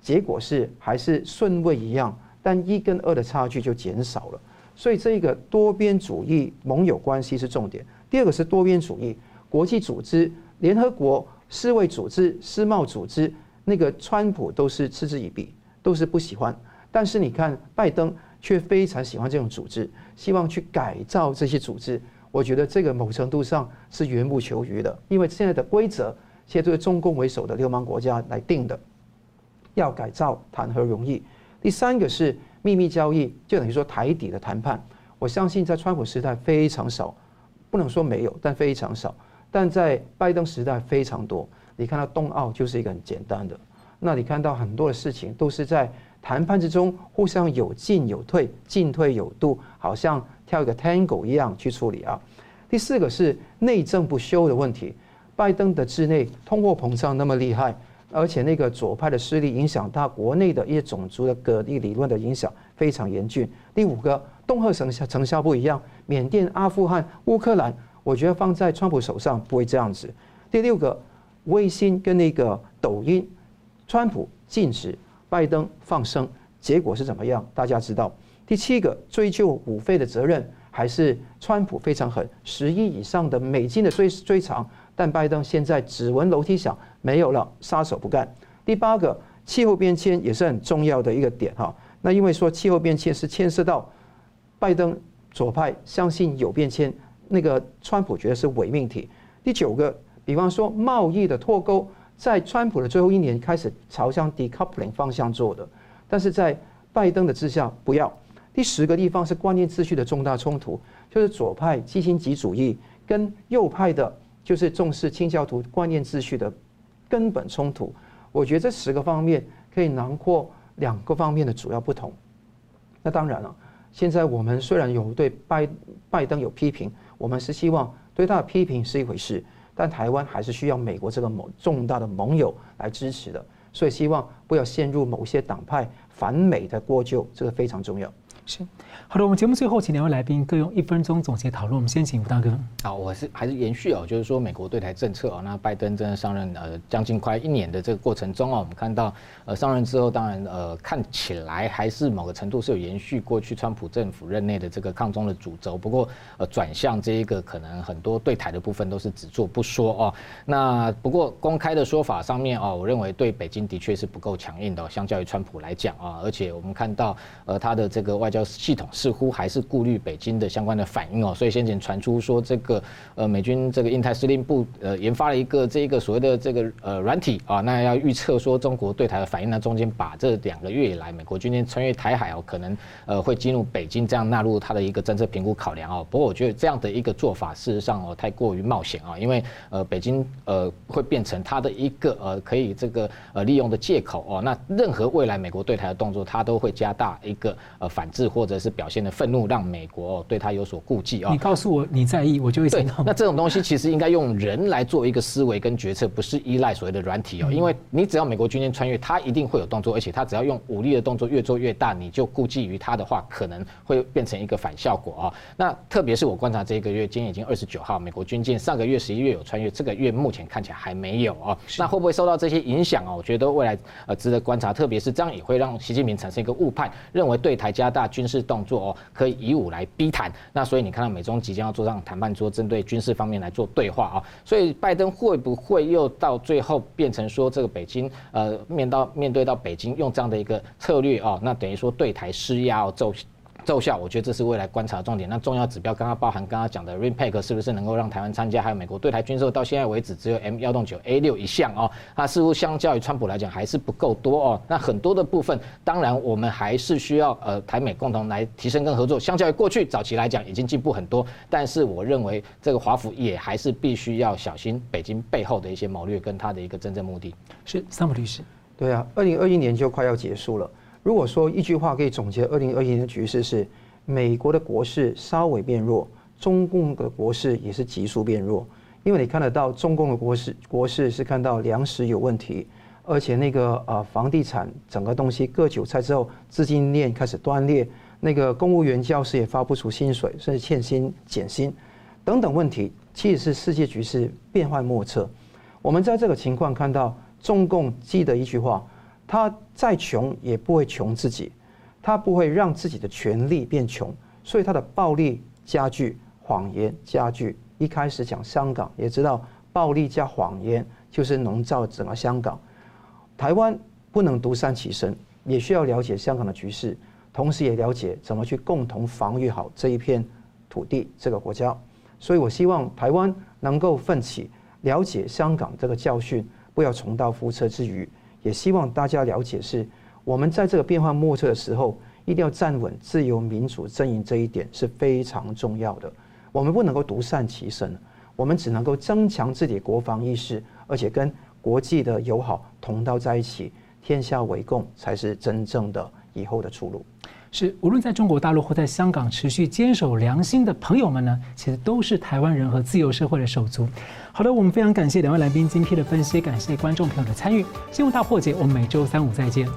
结果是还是顺位一样，但一跟二的差距就减少了。所以这个多边主义盟友关系是重点。第二个是多边主义国际组织，联合国、世卫组织、世贸组织，那个川普都是嗤之以鼻，都是不喜欢。但是你看拜登却非常喜欢这种组织，希望去改造这些组织。我觉得这个某程度上是缘木求鱼的，因为现在的规则现在都是中共为首的流氓国家来定的。要改造谈何容易？第三个是秘密交易，就等于说台底的谈判。我相信在川普时代非常少，不能说没有，但非常少。但在拜登时代非常多。你看到冬奥就是一个很简单的，那你看到很多的事情都是在谈判之中互相有进有退，进退有度，好像跳一个 tango 一样去处理啊。第四个是内政不修的问题，拜登的治内通货膨胀那么厉害，而且那个左派的势力影响他国内的一些种族的隔离理论的影响非常严峻。第五个，恫吓成效成效不一样，缅甸、阿富汗、乌克兰，我觉得放在川普手上不会这样子。第六个，微信跟那个抖音，川普禁止。拜登放生，结果是怎么样？大家知道。第七个，追究五费的责任，还是川普非常狠，十亿以上的美金的追追偿，但拜登现在只闻楼梯响，没有了，撒手不干。第八个，气候变迁也是很重要的一个点哈。那因为说气候变迁是牵涉到拜登左派相信有变迁，那个川普觉得是伪命题。第九个，比方说贸易的脱钩。在川普的最后一年开始朝向 decoupling 方向做的，但是在拜登的之下不要。第十个地方是观念秩序的重大冲突，就是左派基辛格主义跟右派的，就是重视清教徒观念秩序的根本冲突。我觉得这十个方面可以囊括两个方面的主要不同。那当然了，现在我们虽然有对拜拜登有批评，我们是希望对他的批评是一回事。但台湾还是需要美国这个某重大的盟友来支持的，所以希望不要陷入某些党派反美的过旧，这个非常重要。是，好的，我们节目最后请两位来宾各用一分钟总结讨论。我们先请吴大哥。好，我是还是延续哦，就是说美国对台政策哦，那拜登真的上任呃将近快一年的这个过程中哦，我们看到呃上任之后，当然呃看起来还是某个程度是有延续过去川普政府任内的这个抗中的主轴，不过呃转向这一个可能很多对台的部分都是只做不说哦。那不过公开的说法上面哦，我认为对北京的确是不够强硬的，相较于川普来讲啊，而且我们看到呃他的这个外交。系统似乎还是顾虑北京的相关的反应哦，所以先前传出说这个呃美军这个印太司令部呃研发了一个这一个所谓的这个呃软体啊，那要预测说中国对台的反应，那中间把这两个月以来美国军舰穿越台海哦，可能呃会进入北京这样纳入它的一个政策评估考量哦。不过我觉得这样的一个做法事实上哦太过于冒险啊，因为呃北京呃会变成它的一个呃可以这个呃利用的借口哦。那任何未来美国对台的动作，它都会加大一个呃反制。或者是表现的愤怒，让美国对他有所顾忌啊！你告诉我你在意，我就会行动。那这种东西其实应该用人来做一个思维跟决策，不是依赖所谓的软体哦。因为你只要美国军舰穿越，他一定会有动作，而且他只要用武力的动作越做越大，你就顾忌于他的话，可能会变成一个反效果啊。那特别是我观察这一个月，今天已经二十九号，美国军舰上个月十一月有穿越，这个月目前看起来还没有啊。那会不会受到这些影响啊？我觉得未来呃值得观察，特别是这样也会让习近平产生一个误判，认为对台加大军事动作哦，可以以武来逼谈。那所以你看到美中即将要坐上谈判桌，针对军事方面来做对话啊。所以拜登会不会又到最后变成说这个北京呃面到面对到北京用这样的一个策略啊？那等于说对台施压哦，走。奏效，我觉得这是未来观察的重点。那重要指标刚刚包含刚刚讲的 RIMPAC 是不是能够让台湾参加？还有美国对台军售到现在为止只有 M 幺洞九 A 六一项哦，它似乎相较于川普来讲还是不够多哦。那很多的部分，当然我们还是需要呃台美共同来提升跟合作。相较于过去早期来讲，已经进步很多。但是我认为这个华府也还是必须要小心北京背后的一些谋略跟他的一个真正目的。是桑普律师，对啊，二零二一年就快要结束了。如果说一句话可以总结二零二一年的局势是，美国的国势稍微变弱，中共的国势也是急速变弱。因为你看得到中共的国势，国势是看到粮食有问题，而且那个呃房地产整个东西割韭菜之后，资金链开始断裂，那个公务员教师也发不出薪水，甚至欠薪减薪等等问题，其实是世界局势变幻莫测。我们在这个情况看到中共记得一句话。他再穷也不会穷自己，他不会让自己的权力变穷，所以他的暴力加剧，谎言加剧。一开始讲香港，也知道暴力加谎言就是笼罩整个香港。台湾不能独善其身，也需要了解香港的局势，同时也了解怎么去共同防御好这一片土地、这个国家。所以我希望台湾能够奋起，了解香港这个教训，不要重蹈覆辙之余。也希望大家了解，是我们在这个变幻莫测的时候，一定要站稳自由民主阵营，这一点是非常重要的。我们不能够独善其身，我们只能够增强自己国防意识，而且跟国际的友好同道在一起，天下为共才是真正的以后的出路。是，无论在中国大陆或在香港持续坚守良心的朋友们呢，其实都是台湾人和自由社会的手足。好的，我们非常感谢两位来宾精辟的分析，感谢观众朋友的参与。新闻大破解，我们每周三五再见。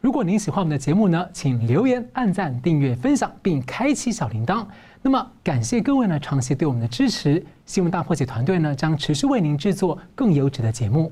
如果您喜欢我们的节目呢，请留言、按赞、订阅、分享，并开启小铃铛。那么，感谢各位呢长期对我们的支持。新闻大破解团队呢将持续为您制作更优质的节目。